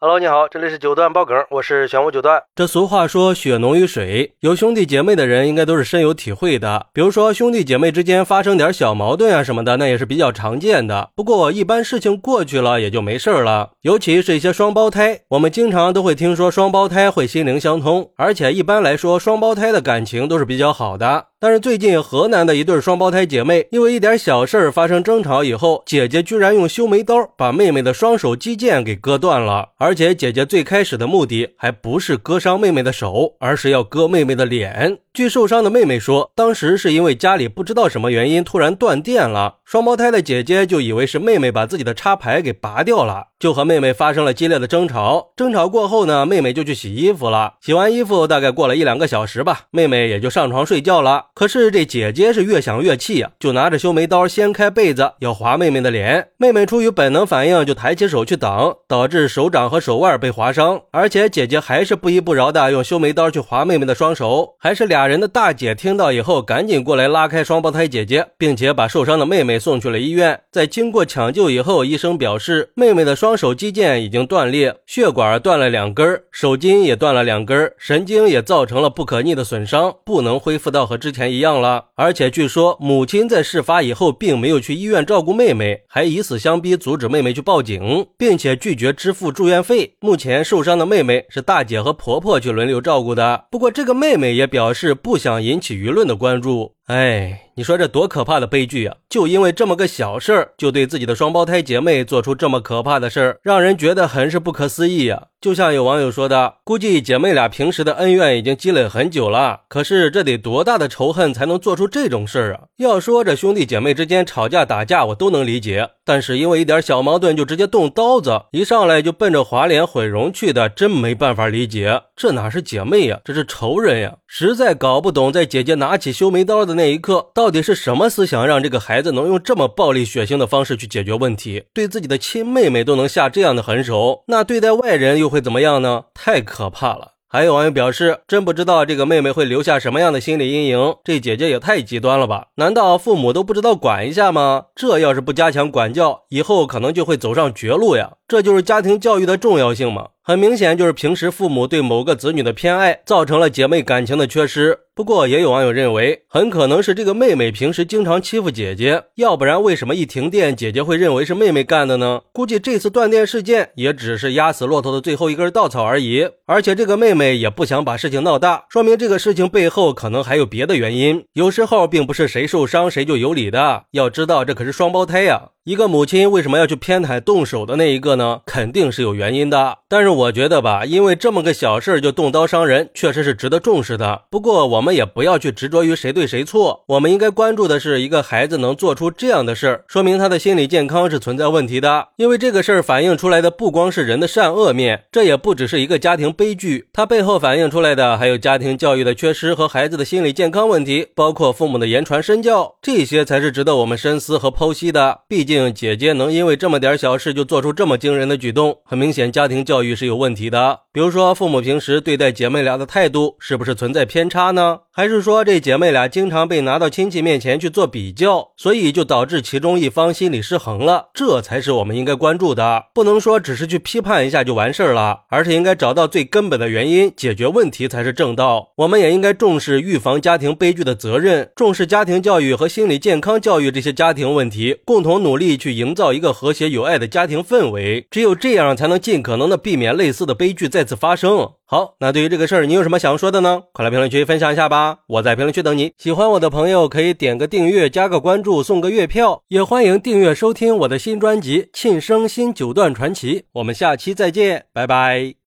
Hello，你好，这里是九段爆梗，我是玄武九段。这俗话说血浓于水，有兄弟姐妹的人应该都是深有体会的。比如说兄弟姐妹之间发生点小矛盾啊什么的，那也是比较常见的。不过一般事情过去了也就没事了。尤其是一些双胞胎，我们经常都会听说双胞胎会心灵相通，而且一般来说双胞胎的感情都是比较好的。但是最近河南的一对双胞胎姐妹因为一点小事发生争吵以后，姐姐居然用修眉刀把妹妹的双手肌腱给割断了，而而且姐姐最开始的目的还不是割伤妹妹的手，而是要割妹妹的脸。据受伤的妹妹说，当时是因为家里不知道什么原因突然断电了，双胞胎的姐姐就以为是妹妹把自己的插排给拔掉了，就和妹妹发生了激烈的争吵。争吵过后呢，妹妹就去洗衣服了。洗完衣服大概过了一两个小时吧，妹妹也就上床睡觉了。可是这姐姐是越想越气呀，就拿着修眉刀掀开被子要划妹妹的脸。妹妹出于本能反应，就抬起手去挡，导致手掌和手腕被划伤。而且姐姐还是不依不饶的用修眉刀去划妹妹的双手，还是俩。人的大姐听到以后，赶紧过来拉开双胞胎姐姐，并且把受伤的妹妹送去了医院。在经过抢救以后，医生表示妹妹的双手肌腱已经断裂，血管断了两根，手筋也断了两根，神经也造成了不可逆的损伤，不能恢复到和之前一样了。而且据说母亲在事发以后并没有去医院照顾妹妹，还以死相逼，阻止妹妹去报警，并且拒绝支付住院费。目前受伤的妹妹是大姐和婆婆去轮流照顾的。不过这个妹妹也表示。不想引起舆论的关注，哎。你说这多可怕的悲剧啊！就因为这么个小事儿，就对自己的双胞胎姐妹做出这么可怕的事儿，让人觉得很是不可思议啊！就像有网友说的，估计姐妹俩平时的恩怨已经积累很久了，可是这得多大的仇恨才能做出这种事儿啊？要说这兄弟姐妹之间吵架打架，我都能理解，但是因为一点小矛盾就直接动刀子，一上来就奔着划脸毁容去的，真没办法理解。这哪是姐妹呀，这是仇人呀！实在搞不懂，在姐姐拿起修眉刀的那一刻，到。到底是什么思想让这个孩子能用这么暴力血腥的方式去解决问题？对自己的亲妹妹都能下这样的狠手，那对待外人又会怎么样呢？太可怕了！还有网友表示，真不知道这个妹妹会留下什么样的心理阴影。这姐姐也太极端了吧？难道父母都不知道管一下吗？这要是不加强管教，以后可能就会走上绝路呀！这就是家庭教育的重要性吗？很明显，就是平时父母对某个子女的偏爱，造成了姐妹感情的缺失。不过，也有网友认为，很可能是这个妹妹平时经常欺负姐姐，要不然为什么一停电，姐姐会认为是妹妹干的呢？估计这次断电事件也只是压死骆驼的最后一根稻草而已。而且，这个妹妹也不想把事情闹大，说明这个事情背后可能还有别的原因。有时候，并不是谁受伤谁就有理的。要知道，这可是双胞胎呀。一个母亲为什么要去偏袒动手的那一个呢？肯定是有原因的。但是我觉得吧，因为这么个小事儿就动刀伤人，确实是值得重视的。不过我们也不要去执着于谁对谁错，我们应该关注的是一个孩子能做出这样的事儿，说明他的心理健康是存在问题的。因为这个事儿反映出来的不光是人的善恶面，这也不只是一个家庭悲剧，它背后反映出来的还有家庭教育的缺失和孩子的心理健康问题，包括父母的言传身教，这些才是值得我们深思和剖析的。毕竟。姐姐能因为这么点小事就做出这么惊人的举动，很明显家庭教育是有问题的。比如说，父母平时对待姐妹俩的态度是不是存在偏差呢？还是说这姐妹俩经常被拿到亲戚面前去做比较，所以就导致其中一方心理失衡了？这才是我们应该关注的。不能说只是去批判一下就完事儿了，而是应该找到最根本的原因，解决问题才是正道。我们也应该重视预防家庭悲剧的责任，重视家庭教育和心理健康教育这些家庭问题，共同努力去营造一个和谐有爱的家庭氛围。只有这样，才能尽可能的避免类似的悲剧再次发生。好，那对于这个事儿，你有什么想说的呢？快来评论区分享一下吧！我在评论区等你。喜欢我的朋友可以点个订阅、加个关注、送个月票，也欢迎订阅收听我的新专辑《庆生新九段传奇》。我们下期再见，拜拜。